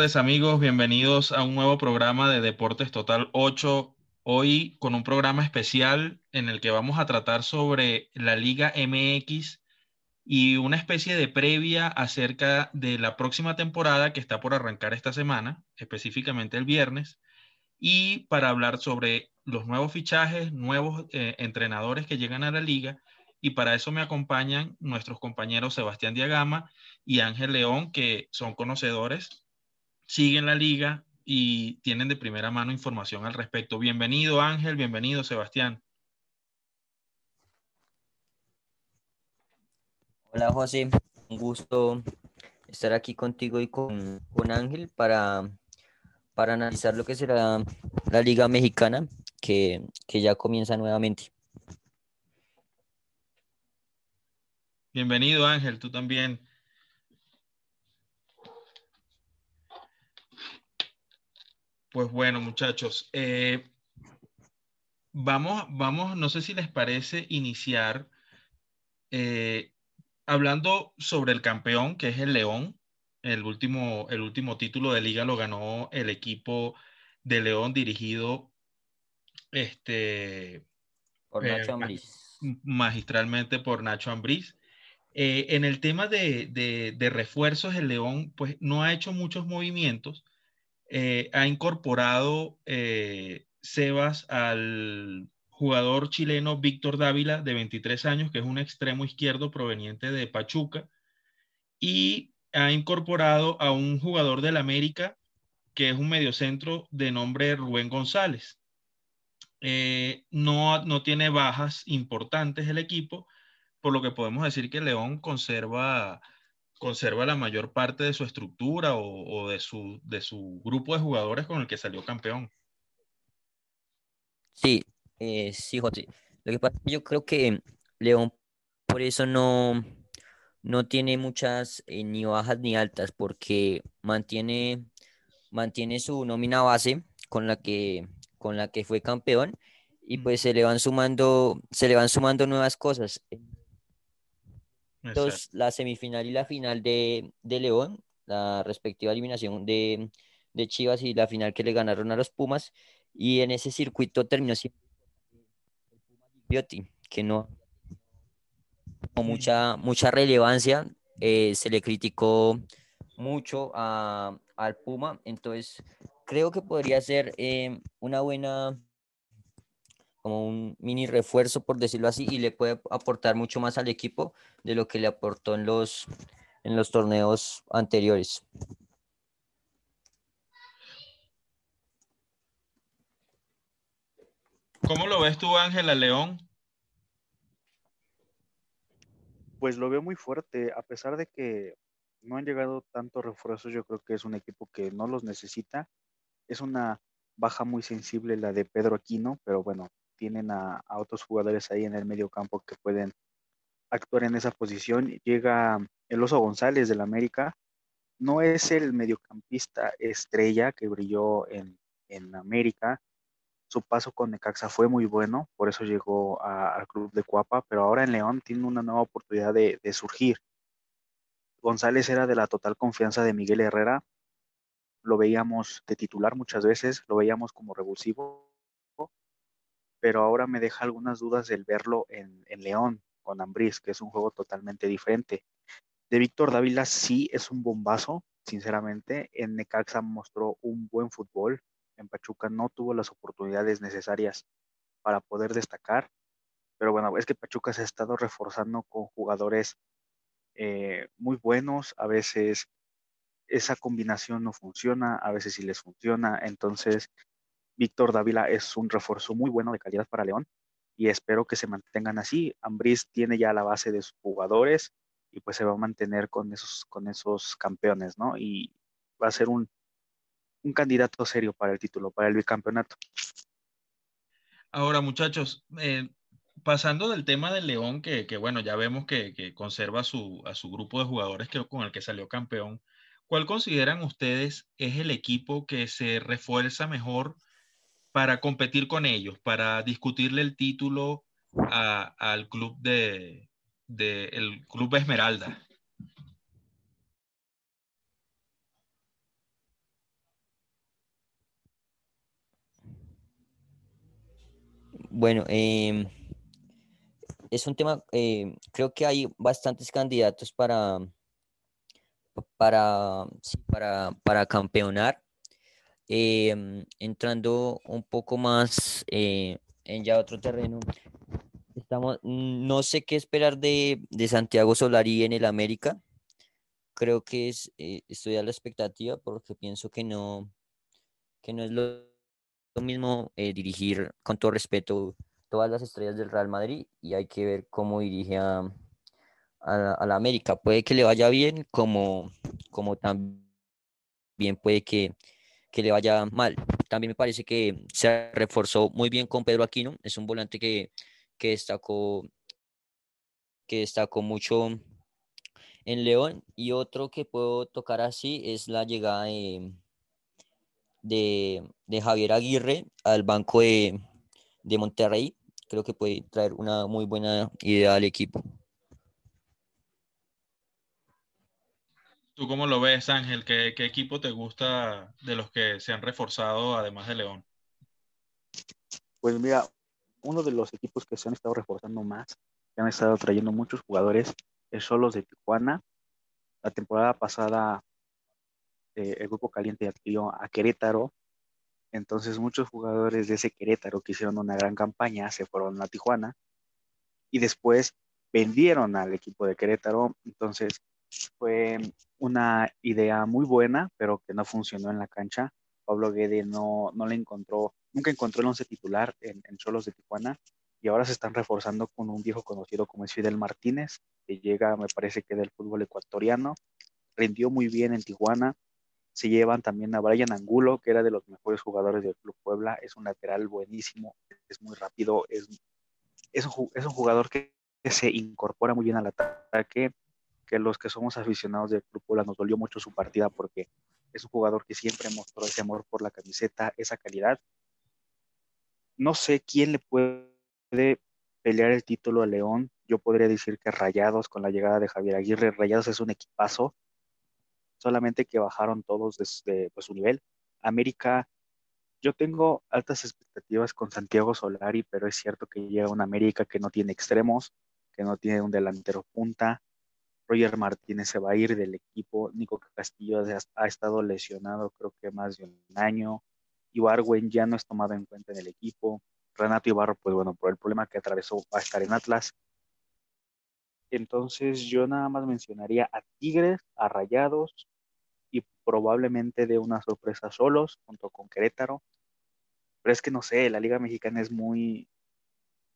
amigos, bienvenidos a un nuevo programa de Deportes Total 8. Hoy con un programa especial en el que vamos a tratar sobre la Liga MX y una especie de previa acerca de la próxima temporada que está por arrancar esta semana, específicamente el viernes, y para hablar sobre los nuevos fichajes, nuevos eh, entrenadores que llegan a la liga. Y para eso me acompañan nuestros compañeros Sebastián Diagama y Ángel León, que son conocedores siguen la liga y tienen de primera mano información al respecto. Bienvenido Ángel, bienvenido Sebastián. Hola José, un gusto estar aquí contigo y con, Ángel para, para analizar lo que será la Liga Mexicana que, que ya comienza nuevamente. Bienvenido Ángel, tú también. Pues bueno, muchachos, eh, vamos, vamos, no sé si les parece iniciar eh, hablando sobre el campeón, que es el León. El último, el último título de liga lo ganó el equipo de León dirigido este, por Nacho eh, magistralmente por Nacho Ambriz. en el tema de, de, refuerzos, el León pues no ha hecho muchos movimientos, eh, ha incorporado eh, Sebas al jugador chileno Víctor Dávila, de 23 años, que es un extremo izquierdo proveniente de Pachuca, y ha incorporado a un jugador del América, que es un mediocentro de nombre Rubén González. Eh, no, no tiene bajas importantes el equipo, por lo que podemos decir que León conserva conserva la mayor parte de su estructura o, de, su, de su grupo de jugadores con el que salió campeón. Sí, eh, sí, José. Lo que pasa es que yo creo que León por eso no, no tiene muchas eh, ni bajas ni altas, porque mantiene, mantiene su nómina base con la que, con la que fue campeón y pues se le van sumando, se le van sumando nuevas cosas la semifinal y la final de, León, la respectiva eliminación de, Chivas y la final que le ganaron a los Pumas. Y en ese circuito terminó Puma que no con mucha, mucha relevancia. Eh, se le criticó mucho al Puma. Entonces, creo que podría ser eh, una buena como un mini refuerzo, por decirlo así, y le puede aportar mucho más al equipo de lo que le aportó en los, en los torneos anteriores. ¿Cómo lo ves tú, Ángela León? Pues lo veo muy fuerte, a pesar de que no han llegado tantos refuerzos, yo creo que es un equipo que no los necesita. Es una baja muy sensible la de Pedro Aquino, pero bueno, tienen a, otros jugadores ahí en el medio campo que pueden actuar en esa posición. Llega el Oso González del América. No es el mediocampista estrella que brilló en, América. Su paso con Necaxa fue muy bueno, por eso llegó al club de Cuapa, pero ahora en León tiene una nueva oportunidad de, de surgir. González era de la total confianza de Miguel Herrera. Lo veíamos de titular muchas veces, lo veíamos como revulsivo, pero ahora me deja algunas dudas el verlo en, León con Ambriz, que es un juego totalmente diferente. De Víctor Dávila sí es un bombazo, sinceramente. En Necaxa mostró un buen fútbol. En Pachuca no tuvo las oportunidades necesarias para poder destacar. Pero bueno, es que Pachuca se ha estado reforzando con jugadores eh, muy buenos. A veces esa combinación no funciona, a veces sí les funciona. Entonces, Víctor Dávila es un refuerzo muy bueno de calidad para León y espero que se mantengan así. Ambriz tiene ya la base de sus jugadores y pues se va a mantener con esos, con esos campeones, ¿no? Y va a ser un, candidato serio para el título, para el bicampeonato. Ahora, muchachos, eh, pasando del tema del León, que, bueno, ya vemos que, conserva su, a su grupo de jugadores que, con el que salió campeón, ¿cuál consideran ustedes es el equipo que se refuerza mejor para competir con ellos, para discutirle el título a, al club de, el club Esmeralda. Bueno, em, es un tema, em, creo que hay bastantes candidatos para, para, para, para campeonar. Em, entrando un poco más eh, en ya otro terreno, estamos, no sé qué esperar de, de Santiago Solari en el América. Creo que es, eh, estoy a la expectativa porque pienso que no, que no es lo, mismo eh, dirigir con todo respeto todas las estrellas del Real Madrid y hay que ver cómo dirige a, a, la América. Puede que le vaya bien como, como también puede que, que le vaya mal. También me parece que se reforzó muy bien con Pedro Aquino. Es un volante que, que destacó que destacó mucho en León. Y otro que puedo tocar así es la llegada de, de, Javier Aguirre al banco de, de Monterrey. Creo que puede traer una muy buena idea al equipo. ¿Tú cómo lo ves, Ángel? ¿Qué, equipo te gusta de los que se han reforzado además de León? Pues mira, uno de los equipos que se han estado reforzando más, que han estado trayendo muchos jugadores, es Solos de Tijuana. La temporada pasada eh, el Grupo Caliente adquirió a Querétaro, entonces muchos jugadores de ese Querétaro que hicieron una gran campaña se fueron a Tijuana y después vendieron al equipo de Querétaro, entonces fue una idea muy buena, pero que no funcionó en la cancha. Pablo Guede no, no le encontró, nunca encontró el once titular en, Cholos de Tijuana y ahora se están reforzando con un viejo conocido como es Fidel Martínez, que llega, me parece que del fútbol ecuatoriano, rindió muy bien en Tijuana. Se llevan también a Brian Angulo, que era de los mejores jugadores del Club Puebla, es un lateral buenísimo, es muy rápido, es, es, un, es un jugador que se incorpora muy bien al ataque, que los que somos aficionados del Club nos dolió mucho su partida porque es un jugador que siempre mostró ese amor por la camiseta, esa calidad. No sé quién le puede pelear el título a León. Yo podría decir que Rayados con la llegada de Javier Aguirre, Rayados es un equipazo, solamente que bajaron todos desde pues, su nivel. América, yo tengo altas expectativas con Santiago Solari, pero es cierto que llega una América que no tiene extremos, que no tiene un delantero punta, Roger Martínez se va a ir del equipo, Nico Castillo ha estado lesionado creo que más de un año, Ibarwen ya no es tomado en cuenta en el equipo, Renato Ibarro, pues bueno, por el problema que atravesó va a estar en Atlas. Entonces yo nada más mencionaría a Tigres, a Rayados y probablemente de una sorpresa solos junto con Querétaro. Pero es que no sé, la Liga Mexicana es muy,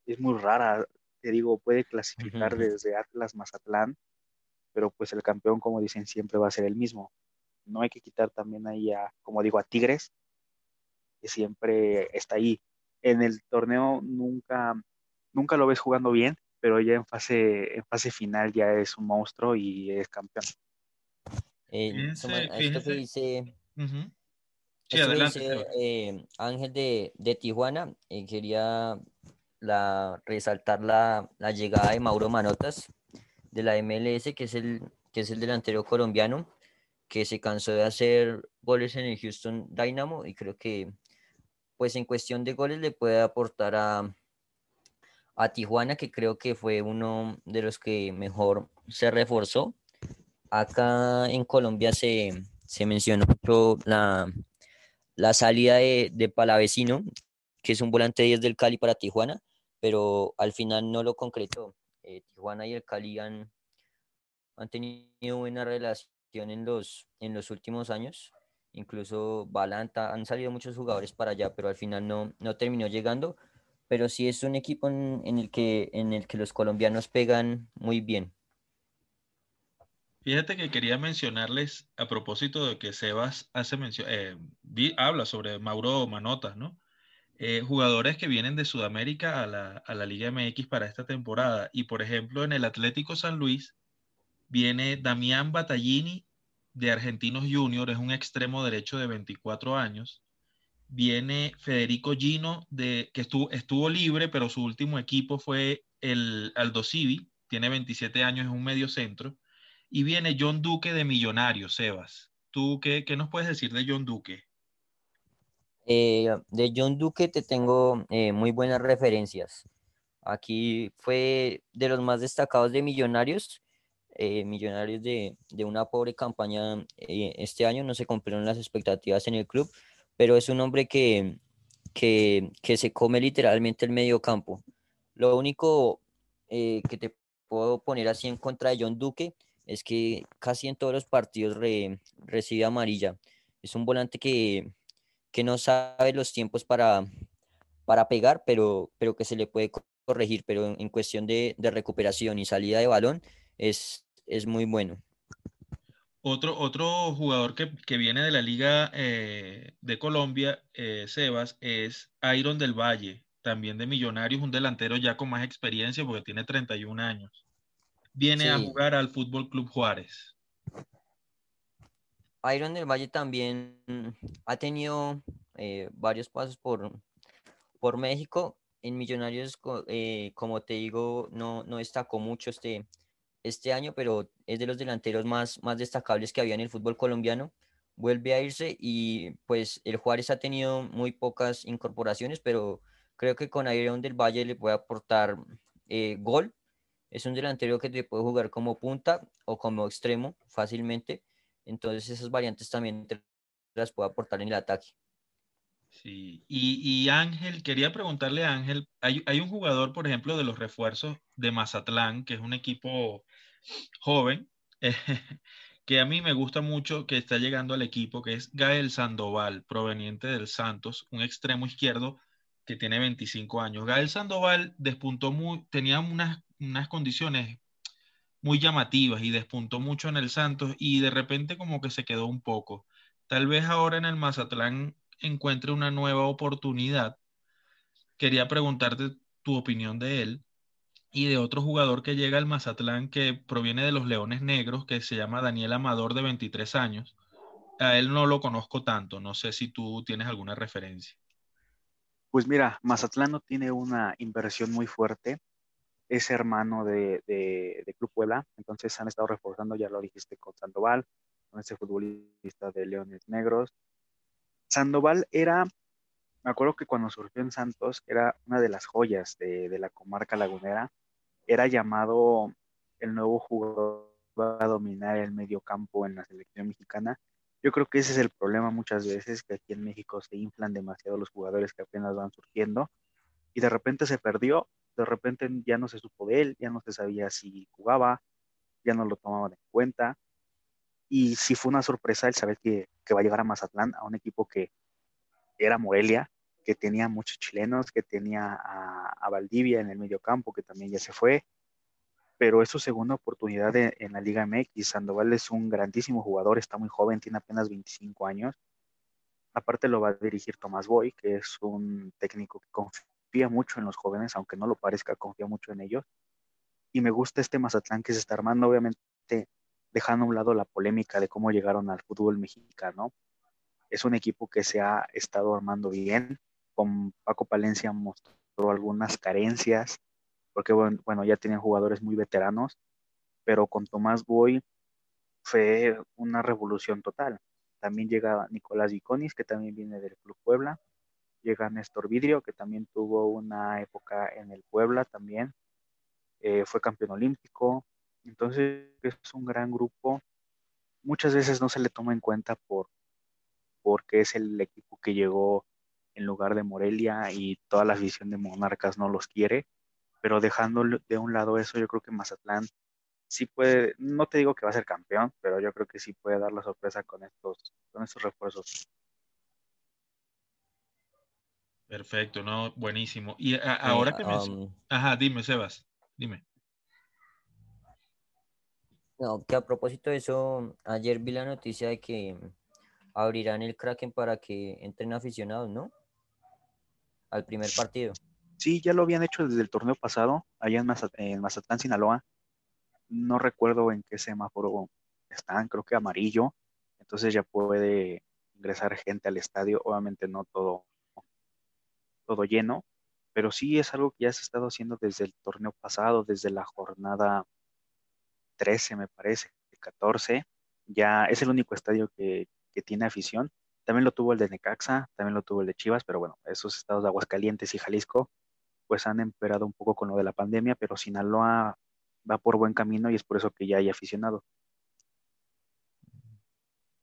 es muy rara. Te digo, puede clasificar desde Atlas Mazatlán pero pues el campeón, como dicen, siempre va a ser el mismo. No hay que quitar también ahí a, como digo, a Tigres, que siempre está ahí. En el torneo nunca, nunca lo ves jugando bien, pero ya en fase, en fase final ya es un monstruo y es campeón. esto que dice, eh, Ángel de, de Tijuana, eh, quería la, resaltar la, la llegada de Mauro Manotas, de la MLS, que es el, que es el delantero colombiano, que se cansó de hacer goles en el Houston Dynamo y creo que pues en cuestión de goles le puede aportar a, a Tijuana, que creo que fue uno de los que mejor se reforzó. Acá en Colombia se, se mencionó mucho la, la salida de, de, Palavecino, que es un volante 10 del Cali para Tijuana, pero al final no lo concretó. Eh, Tijuana y el Cali han, tenido buena relación en los, en los últimos años. Incluso Balanta, han salido muchos jugadores para allá, pero al final no, no terminó llegando. Pero sí es un equipo en, el que, en el que los colombianos pegan muy bien. Fíjate que quería mencionarles a propósito de que Sebas hace mención, eh, habla sobre Mauro Manotas, ¿no? Eh, jugadores que vienen de Sudamérica a la, a la, Liga MX para esta temporada. Y por ejemplo, en el Atlético San Luis viene Damián Battaglini de Argentinos Junior, es un extremo derecho de 24 años. Viene Federico Gino, de, que estuvo, estuvo libre, pero su último equipo fue el Aldo Civi, tiene 27 años, es un medio centro. Y viene John Duque de Millonarios, Sebas. ¿Tú qué, qué nos puedes decir de John Duque? Eh, de John Duque te tengo eh, muy buenas referencias. Aquí fue de los más destacados de Millonarios. Eh, millonarios de, de, una pobre campaña este año, no se cumplieron las expectativas en el club, pero es un hombre que, que, que se come literalmente el medio campo. Lo único que te puedo poner así en contra de John Duque es que casi en todos los partidos recibe amarilla. Es un volante que, que no sabe los tiempos para, para pegar, pero, pero que se le puede corregir, pero en, cuestión de, recuperación y salida de balón es, es muy bueno. Otro, otro jugador que, viene de la Liga eh, de Colombia, eh, Sebas, es Iron del Valle, también de Millonarios, un delantero ya con más experiencia porque tiene 31 años. Viene a jugar al Fútbol Club Juárez. Iron del Valle también ha tenido eh, varios pasos por, por México. En Millonarios, eh, como te digo, no, no destacó mucho este, este año, pero es de los delanteros más, más destacables que había en el fútbol colombiano. Vuelve a irse y pues el Juárez ha tenido muy pocas incorporaciones, pero creo que con Iron del Valle le puede aportar eh, gol. Es un delantero que te puede jugar como punta o como extremo fácilmente entonces esas variantes también las puedo aportar en el ataque. Sí, y, Ángel, quería preguntarle a Ángel, hay, un jugador, por ejemplo, de los refuerzos de Mazatlán, que es un equipo joven, que a mí me gusta mucho, que está llegando al equipo, que es Gael Sandoval, proveniente del Santos, un extremo izquierdo que tiene 25 años. Gael Sandoval despuntó muy, tenía unas, unas condiciones muy llamativas y despuntó mucho en el Santos y de repente como que se quedó un poco. Tal vez ahora en el Mazatlán encuentre una nueva oportunidad. Quería preguntarte tu opinión de él y de otro jugador que llega al Mazatlán que proviene de los Leones Negros, que se llama Daniel Amador de 23 años. A él no lo conozco tanto, no sé si tú tienes alguna referencia. Pues mira, Mazatlán no tiene una inversión muy fuerte es hermano de, Club Puebla, entonces han estado reforzando, ya lo dijiste, con Sandoval, con ese futbolista de Leones Negros. Sandoval era, me acuerdo que cuando surgió en Santos, era una de las joyas de, la comarca lagunera, era llamado el nuevo jugador a dominar el medio campo en la selección mexicana. Yo creo que ese es el problema muchas veces, que aquí en México se inflan demasiado los jugadores que apenas van surgiendo y de repente se perdió de repente ya no se supo de él, ya no se sabía si jugaba, ya no lo tomaban en cuenta. Y sí fue una sorpresa el saber que, va a llegar a Mazatlán, a un equipo que era Morelia, que tenía muchos chilenos, que tenía a, Valdivia en el medio campo, que también ya se fue, pero es su segunda oportunidad en la Liga MX. Sandoval es un grandísimo jugador, está muy joven, tiene apenas 25 años. Aparte lo va a dirigir Tomás Boy, que es un técnico que confía mucho en los jóvenes, aunque no lo parezca, confía mucho en ellos. Y me gusta este Mazatlán que se está armando, obviamente dejando a un lado la polémica de cómo llegaron al fútbol mexicano. Es un equipo que se ha estado armando bien. Con Paco Palencia mostró algunas carencias, porque bueno, ya tenían jugadores muy veteranos, pero con Tomás Boy fue una revolución total. También llega Nicolás Iconis, que también viene del Club Puebla llega Néstor Vidrio, que también tuvo una época en el Puebla también, eh, fue campeón olímpico, entonces es un gran grupo. Muchas veces no se le toma en cuenta por porque es el equipo que llegó en lugar de Morelia y toda la afición de Monarcas no los quiere, pero dejando de un lado eso, yo creo que Mazatlán sí puede, no te digo que va a ser campeón, pero yo creo que sí puede dar la sorpresa con estos, con estos refuerzos. Perfecto, no, buenísimo. Y ahora que me... Ajá, dime, Sebas, dime. No, que a propósito de eso, ayer vi la noticia de que abrirán el Kraken para que entren aficionados, ¿no? Al primer partido. Sí, ya lo habían hecho desde el torneo pasado, allá en, en Mazatlán, Sinaloa. No recuerdo en qué semáforo están, creo que amarillo. Entonces ya puede ingresar gente al estadio. Obviamente no todo todo lleno, pero sí es algo que ya se ha estado haciendo desde el torneo pasado, desde la jornada 13, me parece, 14. Ya es el único estadio que, tiene afición. También lo tuvo el de Necaxa, también lo tuvo el de Chivas, pero bueno, esos estados de Aguascalientes y Jalisco pues han empeorado un poco con lo de la pandemia, pero Sinaloa va por buen camino y es por eso que ya hay aficionado.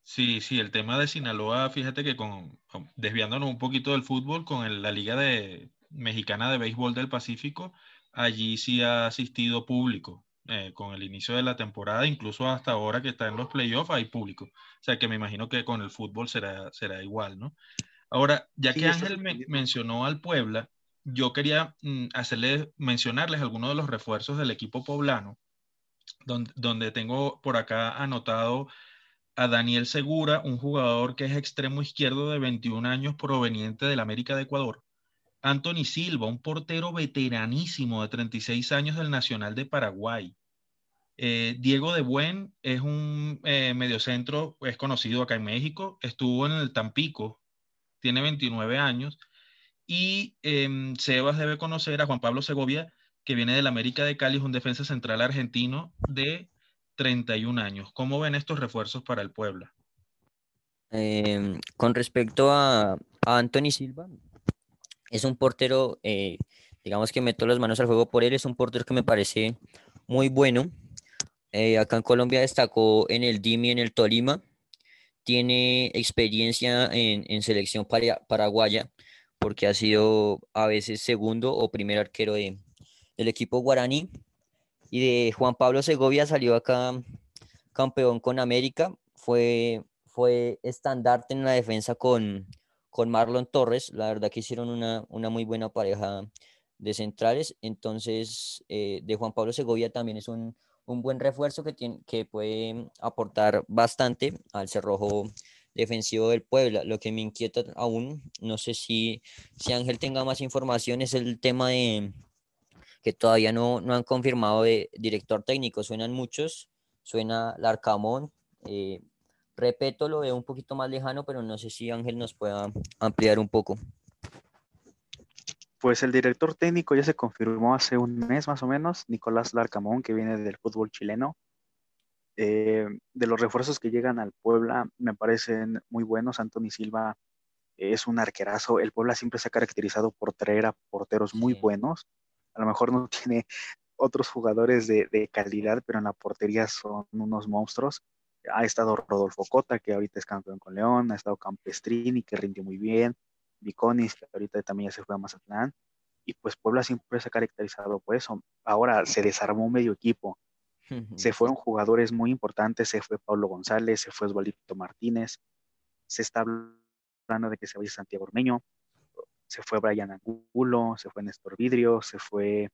Sí, sí, el tema de Sinaloa, fíjate que con, desviándonos un poquito del fútbol, con la Liga de, Mexicana de Béisbol del Pacífico, allí sí ha asistido público. Eh, con el inicio de la temporada, incluso hasta ahora que está en los playoffs, hay público. O sea que me imagino que con el fútbol será, será igual, ¿no? Ahora, ya que Ángel mencionó al Puebla, yo quería mm, hacerle, mencionarles algunos de los refuerzos del equipo poblano, donde, donde tengo por acá anotado a Daniel Segura, un jugador que es extremo izquierdo de 21 años proveniente del América de Ecuador. Anthony Silva, un portero veteranísimo de 36 años del Nacional de Paraguay. Eh, Diego de Buen es un eh, mediocentro, es conocido acá en México, estuvo en el Tampico, tiene 29 años. Y em, Sebas debe conocer a Juan Pablo Segovia, que viene del América de Cali, es un defensa central argentino de 31 años. ¿Cómo ven estos refuerzos para el Puebla? Em, con respecto a, Anthony Silva, es un portero, eh, digamos que meto las manos al juego por él, es un portero que me parece muy bueno. Eh, acá en Colombia destacó en el DIMI, en el Tolima, tiene experiencia en, selección paraguaya, porque ha sido a veces segundo o primer arquero de, del equipo guaraní y de Juan Pablo Segovia salió acá campeón con América, fue, fue estandarte en la defensa con, con Marlon Torres, la verdad que hicieron una, muy buena pareja de centrales, entonces eh, de Juan Pablo Segovia también es un, buen refuerzo que, tiene, que puede aportar bastante al cerrojo defensivo del Puebla. Lo que me inquieta aún, no sé si, si Ángel tenga más información, es el tema de, que todavía no, no han confirmado de director técnico. Suenan muchos, suena Larcamón. Eh, Repeto, lo veo un poquito más lejano, pero no sé si Ángel nos pueda ampliar un poco. Pues el director técnico ya se confirmó hace un mes más o menos, Nicolás Larcamón, que viene del fútbol chileno. Eh, de los refuerzos que llegan al Puebla, me parecen muy buenos. Anthony Silva es un arquerazo. El Puebla siempre se ha caracterizado por traer a porteros muy buenos a lo mejor no tiene otros jugadores de, calidad, pero en la portería son unos monstruos. Ha estado Rodolfo Cota, que ahorita es campeón con León, ha estado Campestrini, que rindió muy bien, Viconis, que ahorita también ya se fue a Mazatlán, y pues Puebla siempre se ha caracterizado por eso. Ahora se desarmó medio equipo, se fueron jugadores muy importantes, se fue Pablo González, se fue Osvaldo Martínez, se está hablando de que se vaya Santiago Ormeño, se fue Brian Angulo, se fue Néstor Vidrio, se fue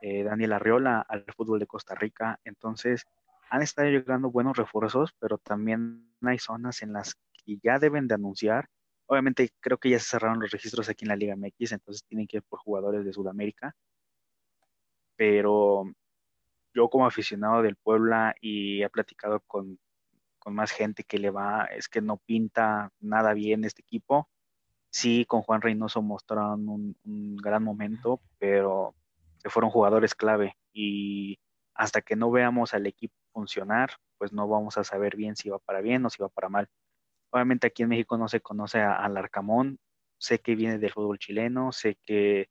eh, Daniel Arriola al fútbol de Costa Rica. Entonces, han estado llegando buenos refuerzos, pero también hay zonas en las que ya deben de anunciar. Obviamente, creo que ya se cerraron los registros aquí en la Liga MX, entonces tienen que ir por jugadores de Sudamérica. Pero yo como aficionado del Puebla y he platicado con, con más gente que le va, es que no pinta nada bien este equipo sí, con Juan Reynoso mostraron un, gran momento, pero se fueron jugadores clave y hasta que no veamos al equipo funcionar, pues no vamos a saber bien si va para bien o si va para mal. Obviamente aquí en México no se conoce al Arcamón, sé que viene del fútbol chileno, sé que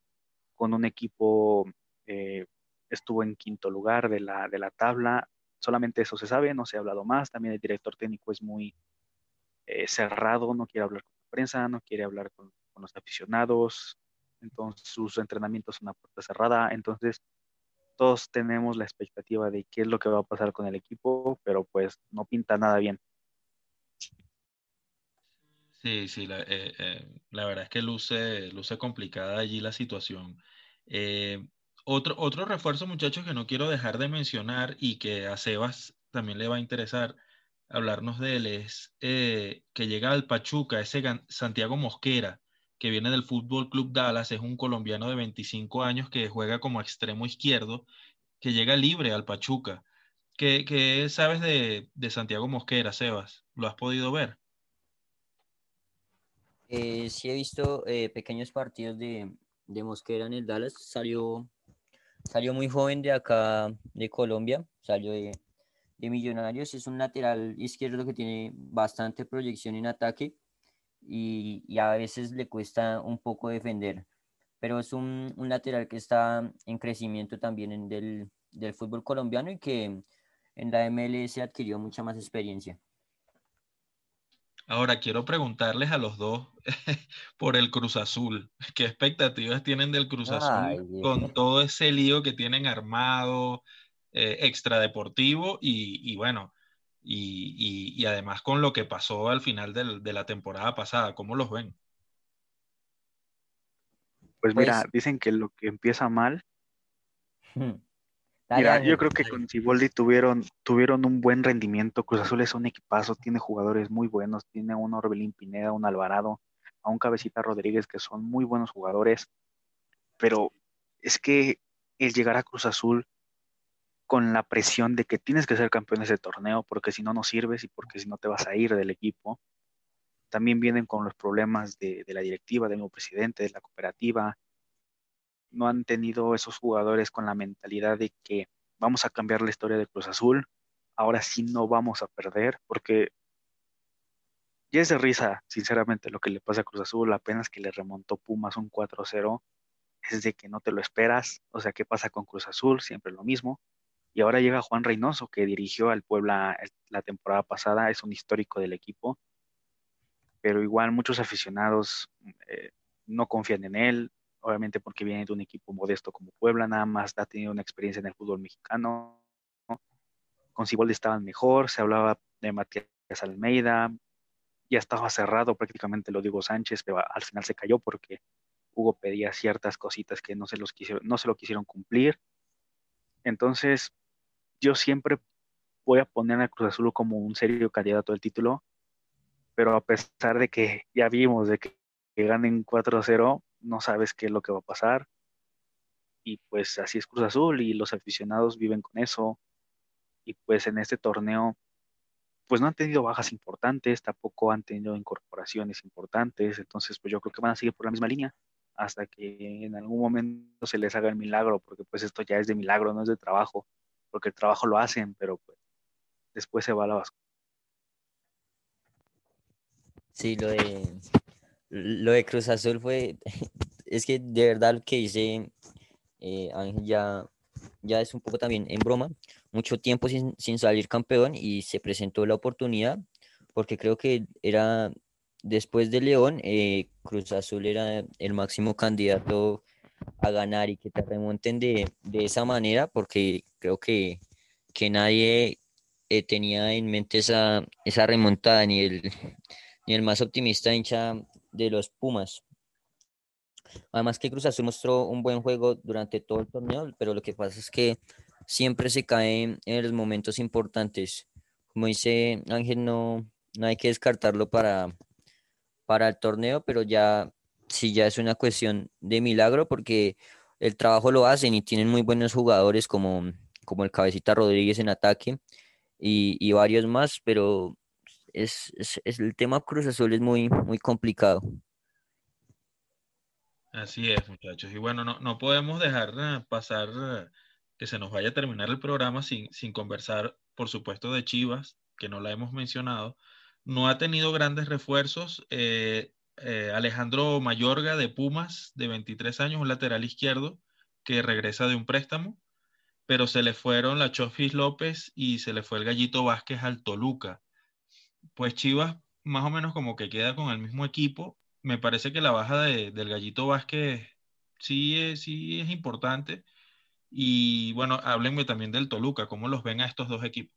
con un equipo eh, estuvo en quinto lugar de la, de la tabla, solamente eso se sabe, no se ha hablado más, también el director técnico es muy eh, cerrado, no quiere hablar con prensa, no quiere hablar con, los aficionados, entonces sus entrenamientos son a puerta cerrada, entonces todos tenemos la expectativa de qué es lo que va a pasar con el equipo, pero pues no pinta nada bien. Sí, sí, la, eh, eh, verdad es que luce, luce complicada allí la situación. Eh, otro, otro refuerzo, muchachos, que no quiero dejar de mencionar y que a Sebas también le va a interesar, hablarnos de él es eh, que llega al Pachuca, ese Santiago Mosquera, que viene del Fútbol Club Dallas, es un colombiano de 25 años que juega como extremo izquierdo, que llega libre al Pachuca. ¿Qué, sabes de, Santiago Mosquera, Sebas? ¿Lo has podido ver? Eh, sí he visto eh, pequeños partidos de, de, Mosquera en el Dallas. Salió, salió muy joven de acá, de Colombia. Salió de, de Millonarios. Es un lateral izquierdo que tiene bastante proyección en ataque y, a veces le cuesta un poco defender, pero es un, lateral que está en crecimiento también en del, del fútbol colombiano y que en la MLS adquirió mucha más experiencia. Ahora quiero preguntarles a los dos por el Cruz Azul. ¿Qué expectativas tienen del Cruz Azul con todo ese lío que tienen armado, eh, extradeportivo y, bueno, y, además con lo que pasó al final de la temporada pasada? ¿Cómo los ven? Pues mira, pues dicen que lo que empieza mal Mira, yo creo que con Ciboldi tuvieron, tuvieron un buen rendimiento. Cruz Azul es un equipazo, tiene jugadores muy buenos, tiene un Orbelín Pineda, un Alvarado, a un Cabecita Rodríguez, que son muy buenos jugadores. Pero es que el llegar a Cruz Azul con la presión de que tienes que ser campeón de ese torneo, porque si no, no sirves y porque si no te vas a ir del equipo. También vienen con los problemas de, la directiva, del nuevo presidente, de la cooperativa, no han tenido esos jugadores con la mentalidad de que vamos a cambiar la historia de Cruz Azul, ahora sí no vamos a perder, porque ya es de risa, sinceramente, lo que le pasa a Cruz Azul, apenas que le remontó Pumas un 4-0, es de que no te lo esperas, o sea, ¿qué pasa con Cruz Azul? Siempre lo mismo. Y ahora llega Juan Reynoso, que dirigió al Puebla la temporada pasada, es un histórico del equipo, pero igual muchos aficionados eh, no confían en él, obviamente porque viene de un equipo modesto como Puebla, nada más ha tenido una experiencia en el fútbol mexicano. Con Ciboldi estaban mejor, se hablaba de Matías Almeida, ya estaba cerrado prácticamente lo digo Sánchez, pero al final se cayó porque Hugo pedía ciertas cositas que no se, los no se lo quisieron cumplir. Entonces, yo siempre voy a poner a Cruz Azul como un serio candidato al título, pero a pesar de que ya vimos de que, que ganen 4-0, no sabes qué es lo que va a pasar. Y pues así es Cruz Azul y los aficionados viven con eso. Y pues en este torneo, pues no han tenido bajas importantes, tampoco han tenido incorporaciones importantes. Entonces, pues yo creo que van a seguir por la misma línea hasta que en algún momento se les haga el milagro, porque pues esto ya es de milagro, no es de trabajo, porque el trabajo lo hacen, pero pues después se va a la basura. Sí, lo de lo de Cruz Azul fue, es que de verdad lo que dice eh, ya, ya es un poco también en broma, mucho tiempo sin, salir campeón y se presentó la oportunidad porque creo que era después de León, eh, Cruz Azul era el máximo candidato a ganar y que te remonten de, esa manera porque creo que, que nadie eh, tenía en mente esa, esa remontada ni el, ni el más optimista hincha de los Pumas. Además que Cruz Azul mostró un buen juego durante todo el torneo, pero lo que pasa es que siempre se cae en los momentos importantes. Como dice Ángel, no, no hay que descartarlo para, para el torneo, pero ya sí ya es una cuestión de milagro porque el trabajo lo hacen y tienen muy buenos jugadores como, como el Cabecita Rodríguez en ataque y, y varios más, pero es, el tema Cruz Azul es muy, muy complicado. Así es, muchachos. Y bueno, no, podemos dejar eh, pasar eh, que se nos vaya a terminar el programa sin, conversar, por supuesto, de Chivas, que no la hemos mencionado. No ha tenido grandes refuerzos. Eh, Alejandro Mayorga de Pumas, de 23 años, un lateral izquierdo, que regresa de un préstamo, pero se le fueron la Chofis López y se le fue el Gallito Vázquez al Toluca pues Chivas más o menos como que queda con el mismo equipo. Me parece que la baja de, del Gallito Vázquez sí es, sí es importante. Y bueno, háblenme también del Toluca, ¿cómo los ven a estos dos equipos?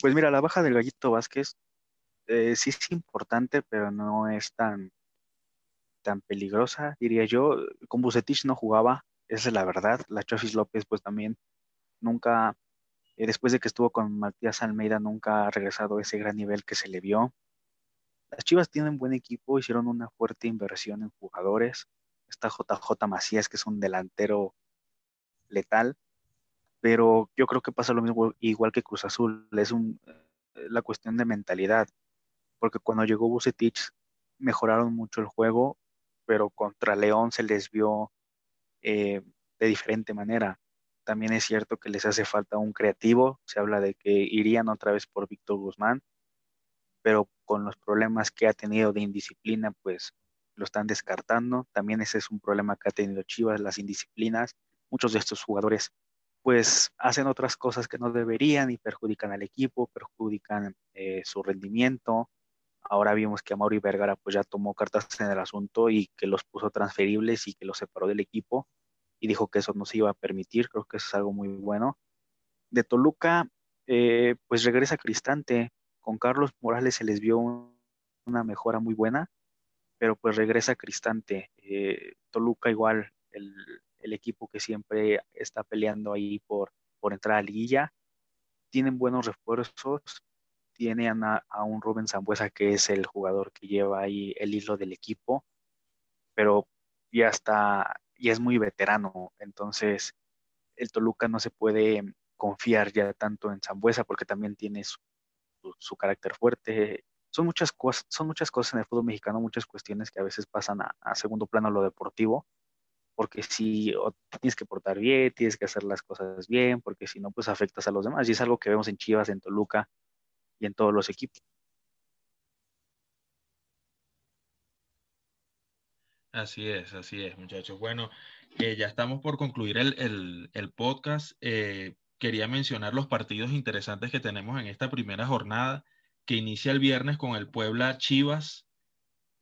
Pues mira, la baja del Gallito Vázquez eh, sí es importante, pero no es tan, tan peligrosa, diría yo. Con Bucetich no jugaba, esa es la verdad. La Chofis López, pues también nunca eh, después de que estuvo con Matías Almeida, nunca ha regresado a ese gran nivel que se le vio. Las Chivas tienen buen equipo, hicieron una fuerte inversión en jugadores. Está JJ Macías, que es un delantero letal, pero yo creo que pasa lo mismo igual que Cruz Azul, es un, eh, la cuestión de mentalidad, porque cuando llegó Bucetich mejoraron mucho el juego, pero contra León se les vio eh, de diferente manera. También es cierto que les hace falta un creativo. Se habla de que irían otra vez por Víctor Guzmán. pero con los problemas que ha tenido de indisciplina, pues lo están descartando. También ese es un problema que ha tenido Chivas, las indisciplinas. Muchos de estos jugadores pues hacen otras cosas que no deberían y perjudican al equipo, perjudican eh, su rendimiento. Ahora vimos que Mauri Vergara pues ya tomó cartas en el asunto y que los puso transferibles y que los separó del equipo y dijo que eso no se iba a permitir. Creo que eso es algo muy bueno. De Toluca, eh, pues regresa Cristante. Con Carlos Morales se les vio una mejora muy buena, pero pues regresa Cristante. Eh, Toluca igual, el, equipo que siempre está peleando ahí por, por entrar a liguilla. Tienen buenos refuerzos, tienen a, a, un Rubén Zambuesa que es el jugador que lleva ahí el hilo del equipo, pero ya está, ya es muy veterano, entonces el Toluca no se puede confiar ya tanto en Zambuesa porque también tiene su, carácter fuerte. Son muchas, cosas, son muchas cosas en el fútbol mexicano, muchas cuestiones que a veces pasan a, segundo plano lo deportivo, porque si tienes que portar bien, tienes que hacer las cosas bien, porque si no, pues afectas a los demás. Y es algo que vemos en Chivas, en Toluca en todos los equipos. Así es, así es, muchachos. Bueno, eh, ya estamos por concluir el, el, podcast. Eh, quería mencionar los partidos interesantes que tenemos en esta primera jornada, que inicia el viernes con el Puebla Chivas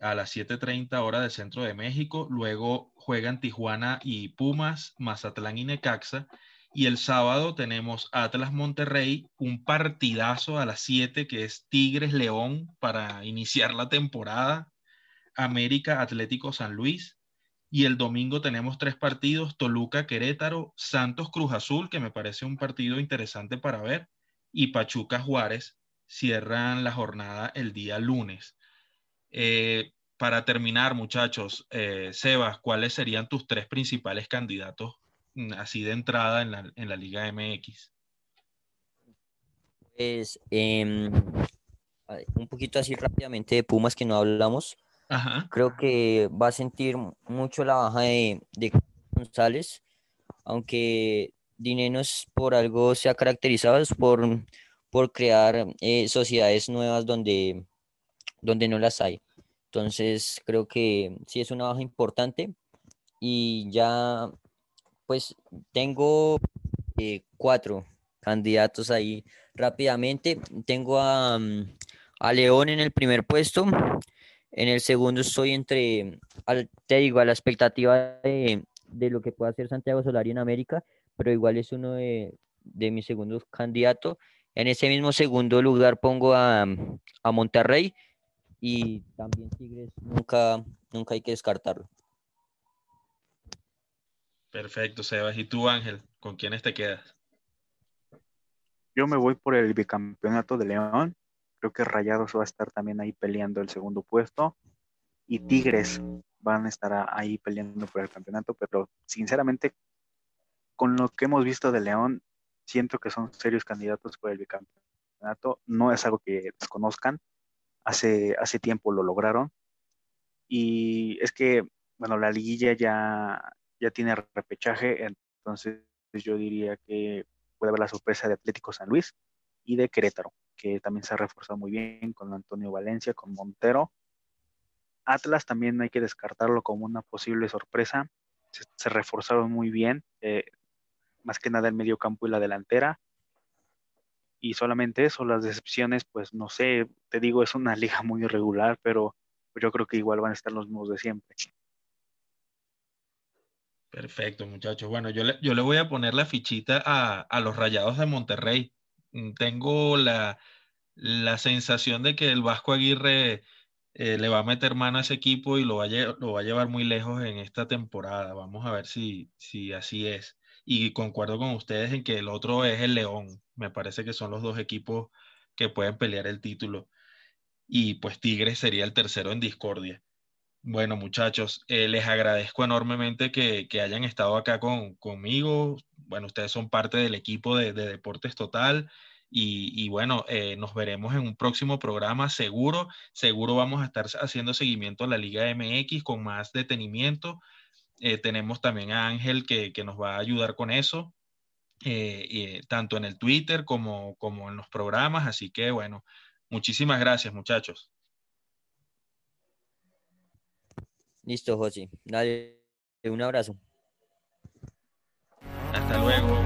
a las 7:30 hora del centro de México. Luego juegan Tijuana y Pumas, Mazatlán y Necaxa. Y el sábado tenemos Atlas Monterrey, un partidazo a las 7 que es Tigres León para iniciar la temporada. América Atlético San Luis, y el domingo tenemos tres partidos, Toluca, Querétaro, Santos, Cruz Azul, que me parece un partido interesante para ver, y Pachuca, Juárez, cierran la jornada el día lunes. Eh, para terminar, muchachos, eh, Sebas, ¿cuáles serían tus tres principales candidatos así de entrada en la, en la Liga MX? Pues em, un poquito así rápidamente de Pumas que no hablamos. Creo que va a sentir mucho la baja de, de González, aunque Dinenos por algo se ha caracterizado por, por crear eh, sociedades nuevas donde, donde no las hay. Entonces creo que sí es una baja importante y ya pues tengo eh, cuatro candidatos ahí rápidamente. Tengo a, a León en el primer puesto, en el segundo estoy entre, te digo, a la expectativa de, lo que pueda hacer Santiago Solari en América, pero igual es uno de, mis segundos candidatos. En ese mismo segundo lugar pongo a, Monterrey y también Tigres, nunca, nunca hay que descartarlo. Perfecto, Sebas. ¿Y tú, Ángel, con quiénes te quedas? Yo me voy por el bicampeonato de León Creo que Rayados va a estar también ahí peleando el segundo puesto y Tigres van a estar ahí peleando por el campeonato, pero sinceramente con lo que hemos visto de León, siento que son serios candidatos por el bicampeonato. No es algo que desconozcan. Hace, hace tiempo lo lograron. Y es que, bueno, la liguilla ya, ya tiene repechaje, entonces yo diría que puede haber la sorpresa de Atlético San Luis y de Querétaro que también se ha reforzado muy bien con Antonio Valencia, con Montero. Atlas también hay que descartarlo como una posible sorpresa. Se, reforzaron muy bien, eh, más que nada el medio campo y la delantera. Y solamente eso, las decepciones, pues no sé, te digo, es una liga muy irregular, pero yo creo que igual van a estar los mismos de siempre. Perfecto, muchachos. Bueno, yo le, yo le voy a poner la fichita a, a los Rayados de Monterrey. Mm, tengo la, sensación de que el Vasco Aguirre eh, le va a meter mano a ese equipo y lo va a, lo va a llevar muy lejos en esta temporada. Vamos a ver si, si así es. Y concuerdo con ustedes en que el otro es el León. Me parece que son los dos equipos que pueden pelear el título. Y pues Tigres sería el tercero en discordia. Bueno, muchachos, eh, les agradezco enormemente que, hayan estado acá con, conmigo. Bueno, ustedes son parte del equipo de, Deportes Total. Y, bueno, eh, nos veremos en un próximo programa, seguro. Seguro vamos a estar haciendo seguimiento a la Liga MX con más detenimiento. Eh, tenemos también a Ángel que, nos va a ayudar con eso, tanto en el Twitter como, como en los programas. Así que bueno, Muchísimas gracias, muchachos. Listo, José. Dale, un abrazo. Hasta luego.